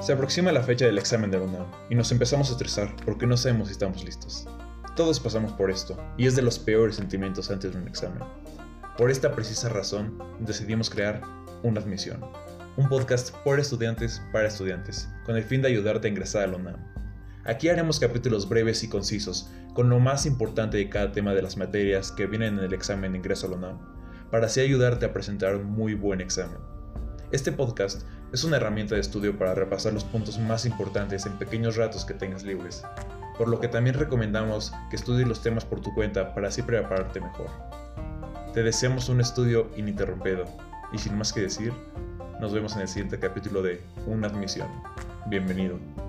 Se aproxima la fecha del examen de UNAM y nos empezamos a estresar porque no sabemos si estamos listos. Todos pasamos por esto y es de los peores sentimientos antes de un examen. Por esta precisa razón decidimos crear Una Admisión, un podcast por estudiantes para estudiantes, con el fin de ayudarte a ingresar a la UNAM. Aquí haremos capítulos breves y concisos con lo más importante de cada tema de las materias que vienen en el examen de ingreso a la UNAM, para así ayudarte a presentar un muy buen examen. Este podcast es una herramienta de estudio para repasar los puntos más importantes en pequeños ratos que tengas libres, por lo que también recomendamos que estudies los temas por tu cuenta para así prepararte mejor. Te deseamos un estudio ininterrumpido y sin más que decir, nos vemos en el siguiente capítulo de Una admisión. Bienvenido.